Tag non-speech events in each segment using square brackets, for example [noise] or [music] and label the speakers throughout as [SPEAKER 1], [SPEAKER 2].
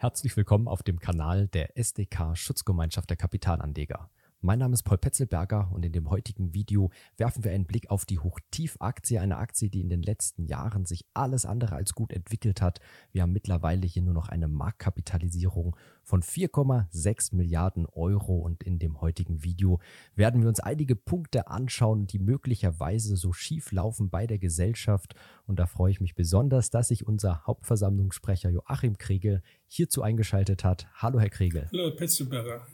[SPEAKER 1] Herzlich willkommen auf dem Kanal der SDK Schutzgemeinschaft der Kapitalanleger. Mein Name ist Paul Petzelberger und in dem heutigen Video werfen wir einen Blick auf die Hochtief-Aktie, eine Aktie, die in den letzten Jahren sich alles andere als gut entwickelt hat. Wir haben mittlerweile hier nur noch eine Marktkapitalisierung von 4,6 Milliarden Euro und in dem heutigen Video werden wir uns einige Punkte anschauen, die möglicherweise so schief laufen bei der Gesellschaft und da freue ich mich besonders, dass sich unser Hauptversammlungssprecher Joachim Kriegel hierzu eingeschaltet hat. Hallo Herr Kriegel.
[SPEAKER 2] Hallo Petzelberger.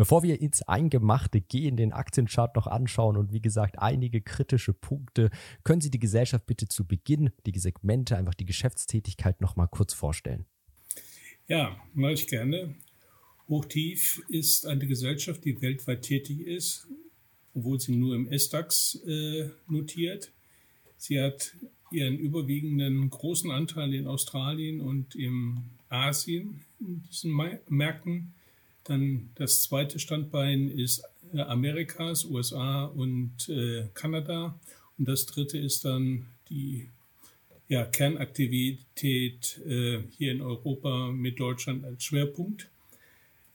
[SPEAKER 1] Bevor wir ins Eingemachte gehen, den Aktienchart noch anschauen und wie gesagt einige kritische Punkte, können Sie die Gesellschaft bitte zu Beginn, die Segmente, einfach die Geschäftstätigkeit noch mal kurz vorstellen.
[SPEAKER 2] Ja, mache ich gerne. Hochtief ist eine Gesellschaft, die weltweit tätig ist, obwohl sie nur im S-DAX äh, notiert. Sie hat ihren überwiegenden großen Anteil in Australien und in Asien in diesen Märkten. Dann das zweite Standbein ist äh, Amerikas, USA und äh, Kanada. Und das dritte ist dann die ja, Kernaktivität äh, hier in Europa mit Deutschland als Schwerpunkt.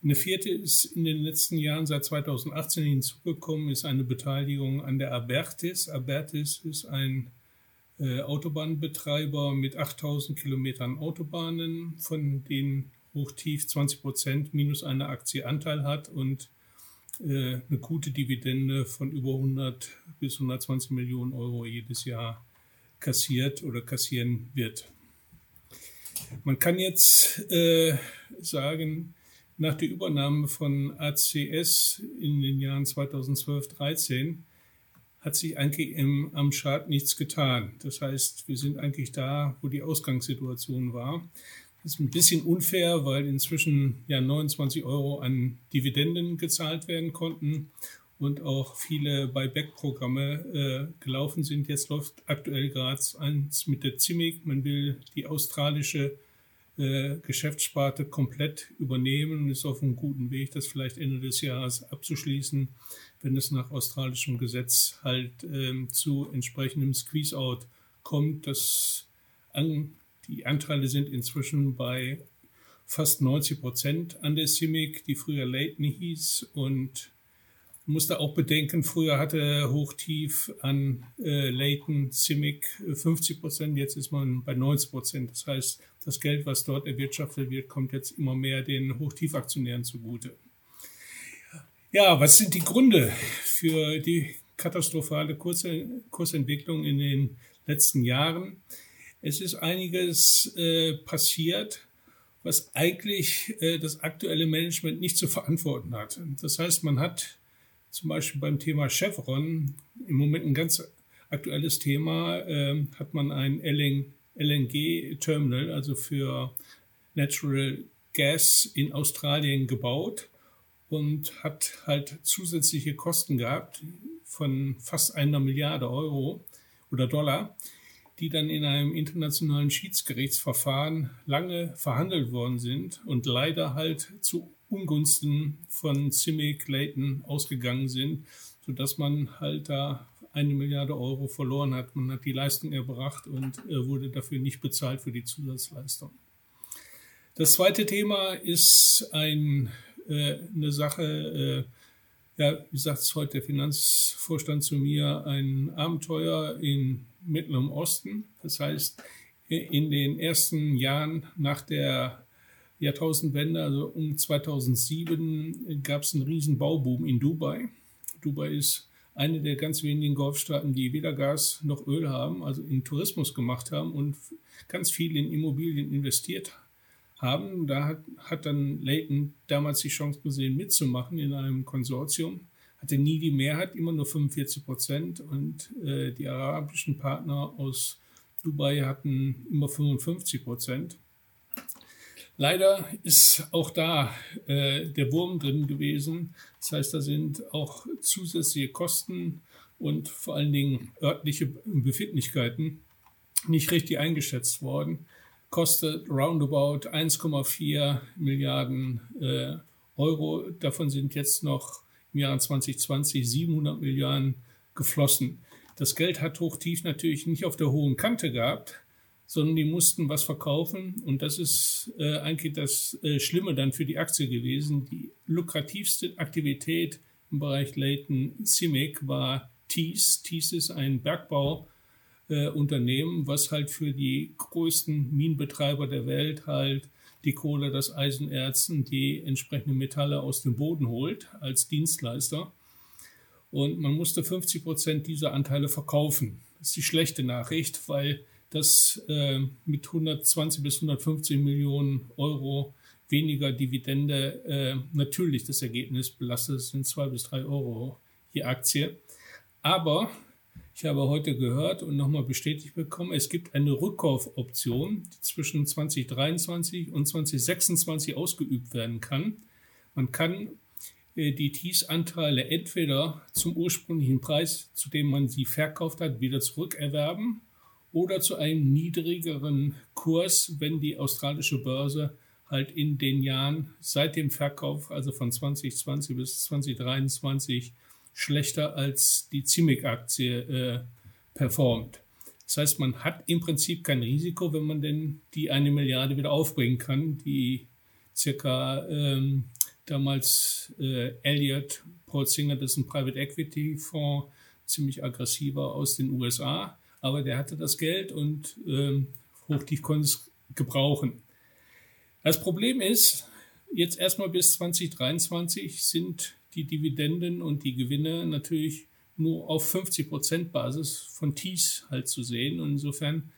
[SPEAKER 2] Eine vierte ist in den letzten Jahren seit 2018 hinzugekommen, ist eine Beteiligung an der Abertis. Abertis ist ein äh, Autobahnbetreiber mit 8000 Kilometern Autobahnen, von denen hochtief 20 Prozent minus eine Aktie Anteil hat und äh, eine gute Dividende von über 100 bis 120 Millionen Euro jedes Jahr kassiert oder kassieren wird. Man kann jetzt äh, sagen, nach der Übernahme von ACS in den Jahren 2012-13 hat sich eigentlich im, am Chart nichts getan. Das heißt, wir sind eigentlich da, wo die Ausgangssituation war. Ist ein bisschen unfair, weil inzwischen ja 29 Euro an Dividenden gezahlt werden konnten und auch viele Buyback-Programme äh, gelaufen sind. Jetzt läuft aktuell gerade eins mit der CIMIC. Man will die australische äh, Geschäftssparte komplett übernehmen und ist auf einem guten Weg, das vielleicht Ende des Jahres abzuschließen, wenn es nach australischem Gesetz halt äh, zu entsprechendem Squeeze-Out kommt. Das an die Anteile sind inzwischen bei fast 90 Prozent an der CIMIC, die früher Leighton hieß. Und musste auch bedenken, früher hatte Hochtief an äh, Leighton CIMIC 50 Prozent, jetzt ist man bei 90 Prozent. Das heißt, das Geld, was dort erwirtschaftet wird, kommt jetzt immer mehr den Hochtiefaktionären zugute. Ja, was sind die Gründe für die katastrophale Kursentwicklung in den letzten Jahren? Es ist einiges äh, passiert, was eigentlich äh, das aktuelle Management nicht zu verantworten hat. Das heißt, man hat zum Beispiel beim Thema Chevron im Moment ein ganz aktuelles Thema, äh, hat man ein LNG-Terminal, also für Natural Gas in Australien gebaut und hat halt zusätzliche Kosten gehabt von fast einer Milliarde Euro oder Dollar die dann in einem internationalen Schiedsgerichtsverfahren lange verhandelt worden sind und leider halt zu Ungunsten von Simi Clayton ausgegangen sind, sodass man halt da eine Milliarde Euro verloren hat. Man hat die Leistung erbracht und äh, wurde dafür nicht bezahlt für die Zusatzleistung. Das zweite Thema ist ein, äh, eine Sache, äh, ja, wie sagt es heute der Finanzvorstand zu mir, ein Abenteuer in Mittlerem Osten. Das heißt, in den ersten Jahren nach der Jahrtausendwende, also um 2007, gab es einen riesen Bauboom in Dubai. Dubai ist eine der ganz wenigen Golfstaaten, die weder Gas noch Öl haben, also in Tourismus gemacht haben und ganz viel in Immobilien investiert haben. Da hat, hat dann Leighton damals die Chance gesehen, mitzumachen in einem Konsortium hatte nie die Mehrheit, immer nur 45 Prozent. Und äh, die arabischen Partner aus Dubai hatten immer 55 Prozent. Leider ist auch da äh, der Wurm drin gewesen. Das heißt, da sind auch zusätzliche Kosten und vor allen Dingen örtliche Befindlichkeiten nicht richtig eingeschätzt worden. Kostet roundabout 1,4 Milliarden äh, Euro. Davon sind jetzt noch im Jahr 2020 700 Milliarden geflossen. Das Geld hat Hochtief natürlich nicht auf der hohen Kante gehabt, sondern die mussten was verkaufen. Und das ist äh, eigentlich das äh, Schlimme dann für die Aktie gewesen. Die lukrativste Aktivität im Bereich Leighton CIMIC war Thies. Thies ist ein Bergbauunternehmen, äh, was halt für die größten Minenbetreiber der Welt halt die Kohle, das Eisenerz und die entsprechenden Metalle aus dem Boden holt als Dienstleister. Und man musste 50 Prozent dieser Anteile verkaufen. Das ist die schlechte Nachricht, weil das äh, mit 120 bis 150 Millionen Euro weniger Dividende äh, natürlich das Ergebnis belastet. Das sind zwei bis drei Euro je Aktie. Aber ich habe heute gehört und nochmal bestätigt bekommen, es gibt eine Rückkaufoption, die zwischen 2023 und 2026 ausgeübt werden kann. Man kann äh, die TIS-Anteile entweder zum ursprünglichen Preis, zu dem man sie verkauft hat, wieder zurückerwerben oder zu einem niedrigeren Kurs, wenn die australische Börse halt in den Jahren seit dem Verkauf, also von 2020 bis 2023, schlechter als die CIMIC-Aktie äh, performt. Das heißt, man hat im Prinzip kein Risiko, wenn man denn die eine Milliarde wieder aufbringen kann, die circa ähm, damals äh, Elliott, Singer, das ist ein Private Equity Fonds, ziemlich aggressiver aus den USA, aber der hatte das Geld und ähm, Hochtief konnte es gebrauchen. Das Problem ist, jetzt erstmal bis 2023 sind die Dividenden und die Gewinne natürlich nur auf 50 Prozent Basis von TIS halt zu sehen. Und insofern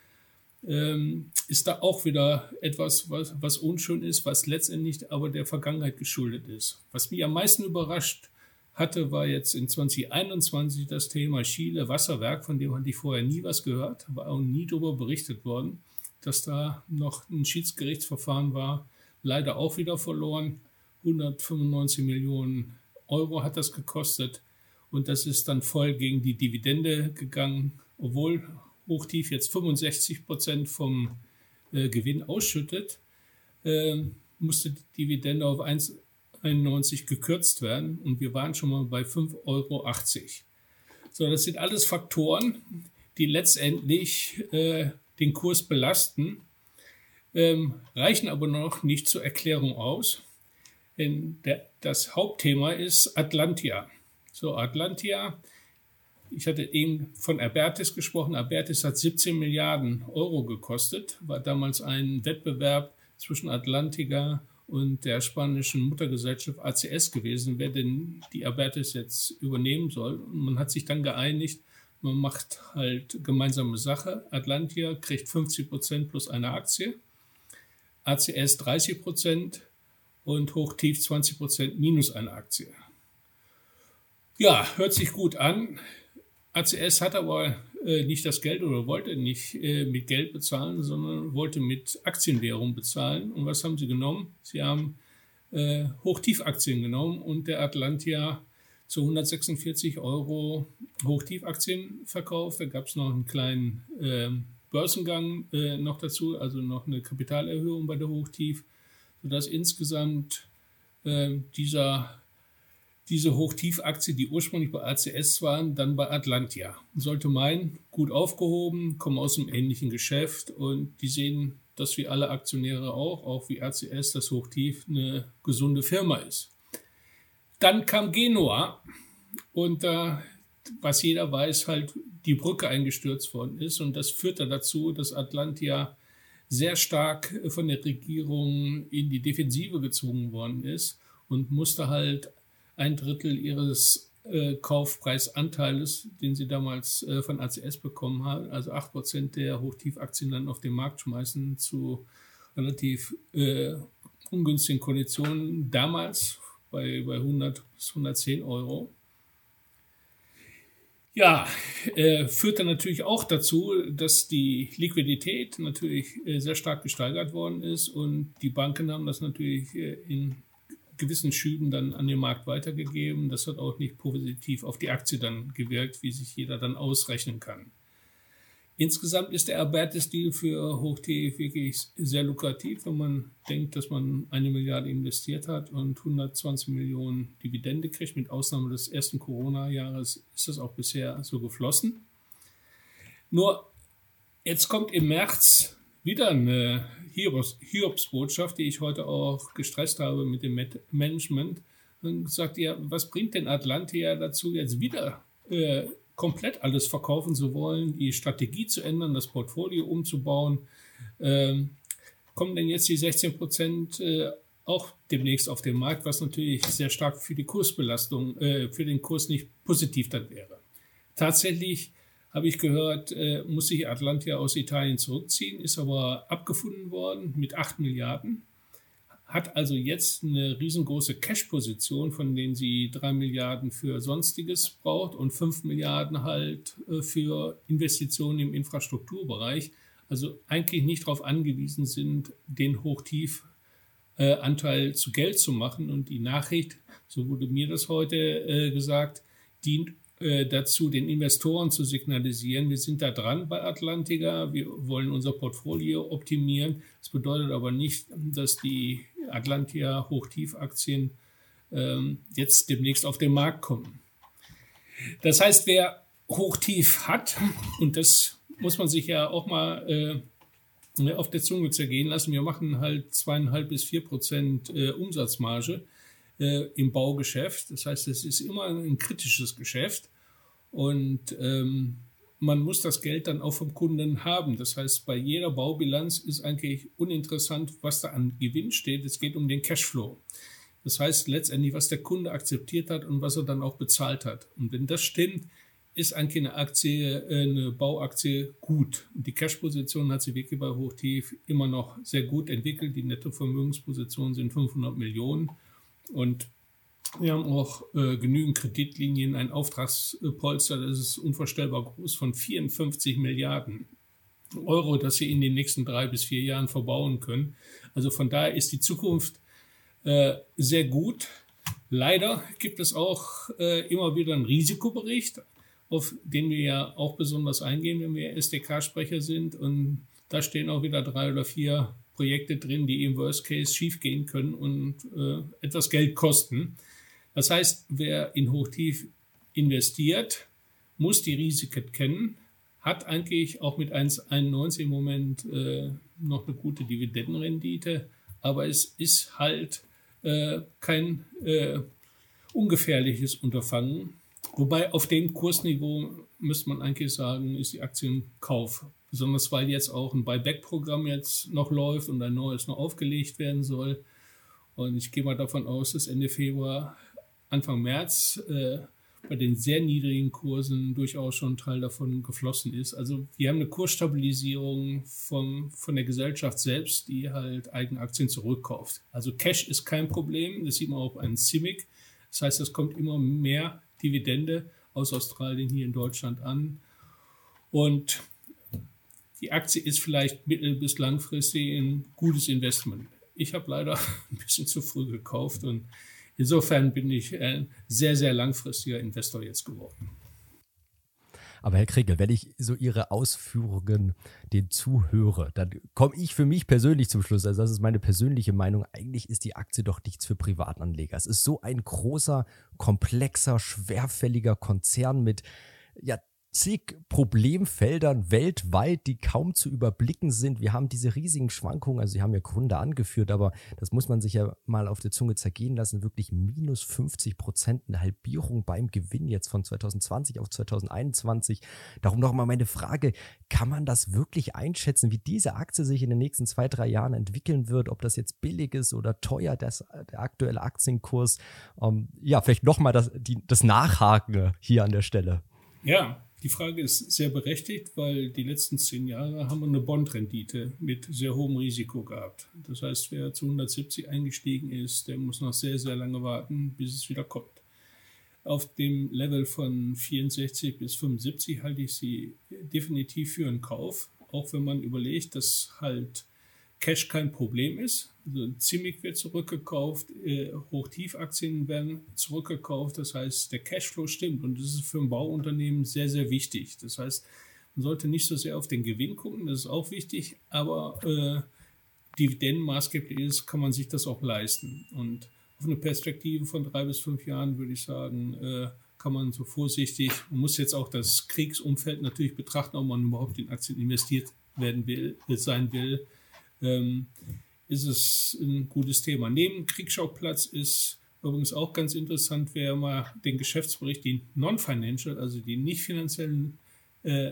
[SPEAKER 2] ähm, ist da auch wieder etwas, was, was unschön ist, was letztendlich aber der Vergangenheit geschuldet ist. Was mich am meisten überrascht hatte, war jetzt in 2021 das Thema Chile Wasserwerk, von dem hatte ich vorher nie was gehört, war auch nie darüber berichtet worden, dass da noch ein Schiedsgerichtsverfahren war, leider auch wieder verloren. 195 Millionen Euro hat das gekostet und das ist dann voll gegen die Dividende gegangen, obwohl Hochtief jetzt 65 Prozent vom äh, Gewinn ausschüttet, äh, musste die Dividende auf 1,91 gekürzt werden und wir waren schon mal bei 5,80 Euro. So, das sind alles Faktoren, die letztendlich äh, den Kurs belasten, ähm, reichen aber noch nicht zur Erklärung aus. Der, das Hauptthema ist Atlantia. So, Atlantia ich hatte eben von Abertis gesprochen. Abertis hat 17 Milliarden Euro gekostet, war damals ein Wettbewerb zwischen Atlantica und der spanischen Muttergesellschaft ACS gewesen, wer denn die Abertis jetzt übernehmen soll. Und man hat sich dann geeinigt, man macht halt gemeinsame Sache. Atlantia kriegt 50 Prozent plus eine Aktie, ACS 30 Prozent und Hochtief 20 Prozent minus eine Aktie. Ja, hört sich gut an. ACS hat aber äh, nicht das Geld oder wollte nicht äh, mit Geld bezahlen, sondern wollte mit Aktienwährung bezahlen. Und was haben sie genommen? Sie haben äh, Hochtiefaktien genommen und der Atlantia zu 146 Euro Hochtiefaktien verkauft. Da gab es noch einen kleinen äh, Börsengang äh, noch dazu, also noch eine Kapitalerhöhung bei der Hochtief, sodass insgesamt äh, dieser diese Hochtiefaktie, die ursprünglich bei ACS waren, dann bei Atlantia. Sollte meinen, gut aufgehoben, kommen aus einem ähnlichen Geschäft und die sehen, dass wie alle Aktionäre auch, auch wie ACS, das Hochtief eine gesunde Firma ist. Dann kam Genua und da, was jeder weiß, halt die Brücke eingestürzt worden ist und das führte dazu, dass Atlantia sehr stark von der Regierung in die Defensive gezwungen worden ist und musste halt ein Drittel ihres äh, Kaufpreisanteiles, den sie damals äh, von ACS bekommen haben, also acht Prozent der Hochtiefaktien dann auf den Markt schmeißen zu relativ äh, ungünstigen Konditionen damals bei, bei 100 bis 110 Euro. Ja, äh, führte natürlich auch dazu, dass die Liquidität natürlich äh, sehr stark gesteigert worden ist und die Banken haben das natürlich äh, in gewissen Schüben dann an den Markt weitergegeben. Das hat auch nicht positiv auf die Aktie dann gewirkt, wie sich jeder dann ausrechnen kann. Insgesamt ist der Abertis-Deal für Hochtief wirklich sehr lukrativ, wenn man denkt, dass man eine Milliarde investiert hat und 120 Millionen Dividende kriegt. Mit Ausnahme des ersten Corona-Jahres ist das auch bisher so geflossen. Nur jetzt kommt im März wieder eine Hiobs, Hiobsbotschaft, die ich heute auch gestresst habe mit dem Management. Und sagt ihr, was bringt denn Atlantia dazu, jetzt wieder äh, komplett alles verkaufen zu wollen, die Strategie zu ändern, das Portfolio umzubauen? Ähm, kommen denn jetzt die 16 Prozent äh, auch demnächst auf den Markt, was natürlich sehr stark für die Kursbelastung, äh, für den Kurs nicht positiv dann wäre. Tatsächlich habe ich gehört, äh, muss sich Atlantia aus Italien zurückziehen, ist aber abgefunden worden mit 8 Milliarden, hat also jetzt eine riesengroße Cash-Position, von denen sie 3 Milliarden für Sonstiges braucht und 5 Milliarden halt äh, für Investitionen im Infrastrukturbereich. Also eigentlich nicht darauf angewiesen sind, den Hochtief-Anteil zu Geld zu machen. Und die Nachricht, so wurde mir das heute äh, gesagt, dient äh, dazu, den Investoren zu signalisieren, wir sind da dran bei Atlantica, wir wollen unser Portfolio optimieren. Das bedeutet aber nicht, dass die Atlantia Hochtiefaktien ähm, jetzt demnächst auf den Markt kommen. Das heißt, wer Hochtief hat, [laughs] und das muss man sich ja auch mal äh, auf der Zunge zergehen lassen, wir machen halt zweieinhalb bis vier Prozent äh, Umsatzmarge äh, im Baugeschäft. Das heißt, es ist immer ein kritisches Geschäft und ähm, man muss das Geld dann auch vom Kunden haben. Das heißt, bei jeder Baubilanz ist eigentlich uninteressant, was da an Gewinn steht. Es geht um den Cashflow. Das heißt letztendlich, was der Kunde akzeptiert hat und was er dann auch bezahlt hat. Und wenn das stimmt, ist eigentlich eine Aktie, äh, eine Bauaktie gut. Und die Cash-Position hat sich wirklich bei Hochtief immer noch sehr gut entwickelt. Die Nettovermögenspositionen sind 500 Millionen. Und wir haben auch äh, genügend Kreditlinien, ein Auftragspolster, das ist unvorstellbar groß, von 54 Milliarden Euro, das sie in den nächsten drei bis vier Jahren verbauen können. Also von daher ist die Zukunft äh, sehr gut. Leider gibt es auch äh, immer wieder einen Risikobericht, auf den wir ja auch besonders eingehen, wenn wir SDK-Sprecher sind. Und da stehen auch wieder drei oder vier Projekte drin, die im Worst Case schiefgehen können und äh, etwas Geld kosten. Das heißt, wer in Hochtief investiert, muss die Risiken kennen, hat eigentlich auch mit 1,91 im Moment äh, noch eine gute Dividendenrendite, aber es ist halt äh, kein äh, ungefährliches Unterfangen. Wobei auf dem Kursniveau müsste man eigentlich sagen, ist die Aktienkauf. Besonders weil jetzt auch ein Buyback-Programm jetzt noch läuft und ein neues noch aufgelegt werden soll. Und ich gehe mal davon aus, dass Ende Februar Anfang März äh, bei den sehr niedrigen Kursen durchaus schon ein Teil davon geflossen ist. Also wir haben eine Kursstabilisierung vom, von der Gesellschaft selbst, die halt Eigenaktien zurückkauft. Also Cash ist kein Problem, das sieht man auch bei CIMIC. Das heißt, es kommt immer mehr Dividende aus Australien hier in Deutschland an. Und die Aktie ist vielleicht mittel- bis langfristig ein gutes Investment. Ich habe leider [laughs] ein bisschen zu früh gekauft und Insofern bin ich ein sehr, sehr langfristiger Investor jetzt geworden.
[SPEAKER 1] Aber Herr Kriegel, wenn ich so Ihre Ausführungen den zuhöre, dann komme ich für mich persönlich zum Schluss, also das ist meine persönliche Meinung, eigentlich ist die Aktie doch nichts für Privatanleger. Es ist so ein großer, komplexer, schwerfälliger Konzern mit ja, zig Problemfeldern weltweit, die kaum zu überblicken sind. Wir haben diese riesigen Schwankungen, also Sie haben ja Gründe angeführt, aber das muss man sich ja mal auf der Zunge zergehen lassen. Wirklich minus 50 Prozent, eine Halbierung beim Gewinn jetzt von 2020 auf 2021. Darum noch mal meine Frage, kann man das wirklich einschätzen, wie diese Aktie sich in den nächsten zwei, drei Jahren entwickeln wird, ob das jetzt billig ist oder teuer, das, der aktuelle Aktienkurs? Ähm, ja, vielleicht noch mal das, das Nachhaken hier an der Stelle.
[SPEAKER 2] Ja, die Frage ist sehr berechtigt, weil die letzten zehn Jahre haben wir eine Bondrendite mit sehr hohem Risiko gehabt. Das heißt, wer zu 170 eingestiegen ist, der muss noch sehr, sehr lange warten, bis es wieder kommt. Auf dem Level von 64 bis 75 halte ich sie definitiv für einen Kauf, auch wenn man überlegt, dass halt Cash kein Problem ist. Ziemlich wird zurückgekauft, äh, Hochtiefaktien werden zurückgekauft. Das heißt, der Cashflow stimmt und das ist für ein Bauunternehmen sehr, sehr wichtig. Das heißt, man sollte nicht so sehr auf den Gewinn gucken, das ist auch wichtig, aber äh, Dividenden maßgeblich ist, kann man sich das auch leisten. Und auf eine Perspektive von drei bis fünf Jahren würde ich sagen, äh, kann man so vorsichtig, man muss jetzt auch das Kriegsumfeld natürlich betrachten, ob man überhaupt in Aktien investiert werden will, äh, sein will, ähm, ist es ein gutes Thema. Neben Kriegsschauplatz ist übrigens auch ganz interessant, wer mal den Geschäftsbericht, die Non-Financial, also die nicht finanziellen äh,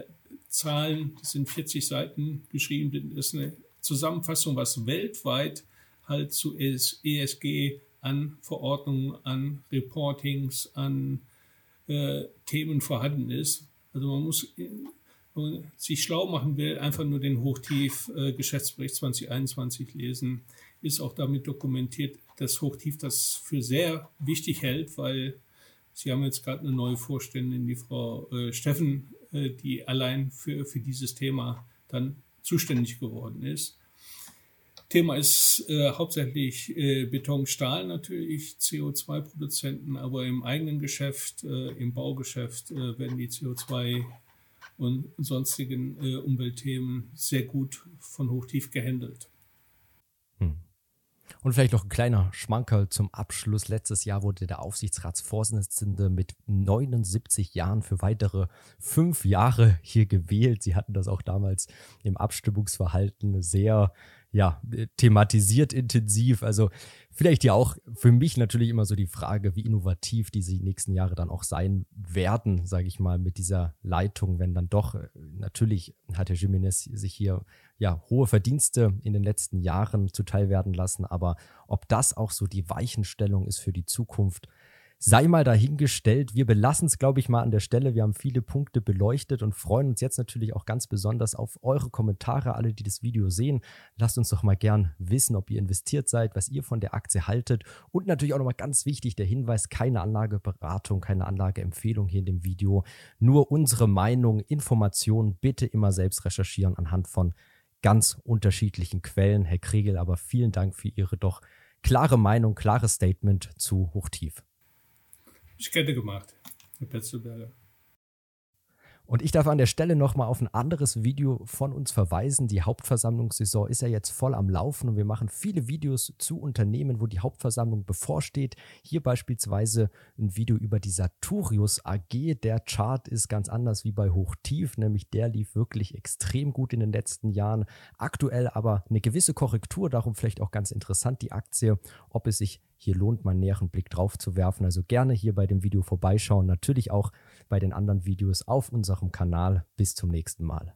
[SPEAKER 2] Zahlen, das sind 40 Seiten geschrieben, das ist eine Zusammenfassung, was weltweit halt zu ESG an Verordnungen, an Reportings, an äh, Themen vorhanden ist. Also man muss, sich schlau machen will, einfach nur den Hochtief-Geschäftsbericht äh, 2021 lesen. Ist auch damit dokumentiert, dass Hochtief das für sehr wichtig hält, weil Sie haben jetzt gerade eine neue Vorständin, die Frau äh, Steffen, äh, die allein für, für dieses Thema dann zuständig geworden ist. Thema ist äh, hauptsächlich äh, Beton, Stahl natürlich, CO2-Produzenten, aber im eigenen Geschäft, äh, im Baugeschäft werden die CO2 und sonstigen äh, Umweltthemen sehr gut von Hochtief gehandelt.
[SPEAKER 1] Und vielleicht noch ein kleiner Schmankerl zum Abschluss. Letztes Jahr wurde der Aufsichtsratsvorsitzende mit 79 Jahren für weitere fünf Jahre hier gewählt. Sie hatten das auch damals im Abstimmungsverhalten sehr ja, thematisiert intensiv. Also vielleicht ja auch für mich natürlich immer so die Frage, wie innovativ diese nächsten Jahre dann auch sein werden, sage ich mal, mit dieser Leitung, wenn dann doch, äh, natürlich hat Herr Jiménez sich hier ja hohe Verdienste in den letzten Jahren zuteil werden lassen, aber ob das auch so die Weichenstellung ist für die Zukunft, sei mal dahingestellt. Wir belassen es, glaube ich, mal an der Stelle. Wir haben viele Punkte beleuchtet und freuen uns jetzt natürlich auch ganz besonders auf eure Kommentare, alle, die das Video sehen. Lasst uns doch mal gern wissen, ob ihr investiert seid, was ihr von der Aktie haltet. Und natürlich auch nochmal ganz wichtig der Hinweis, keine Anlageberatung, keine Anlageempfehlung hier in dem Video. Nur unsere Meinung, Informationen bitte immer selbst recherchieren anhand von ganz unterschiedlichen Quellen. Herr Kregel, aber vielen Dank für Ihre doch klare Meinung, klares Statement zu Hochtief.
[SPEAKER 2] Ich hätte gemacht, Herr Petzelberger.
[SPEAKER 1] Und ich darf an der Stelle nochmal auf ein anderes Video von uns verweisen. Die Hauptversammlungssaison ist ja jetzt voll am Laufen und wir machen viele Videos zu Unternehmen, wo die Hauptversammlung bevorsteht. Hier beispielsweise ein Video über die Saturius AG. Der Chart ist ganz anders wie bei Hochtief, nämlich der lief wirklich extrem gut in den letzten Jahren. Aktuell aber eine gewisse Korrektur, darum vielleicht auch ganz interessant die Aktie, ob es sich hier lohnt, mal einen näheren Blick drauf zu werfen. Also gerne hier bei dem Video vorbeischauen. Natürlich auch bei den anderen Videos auf unserem Kanal. Bis zum nächsten Mal.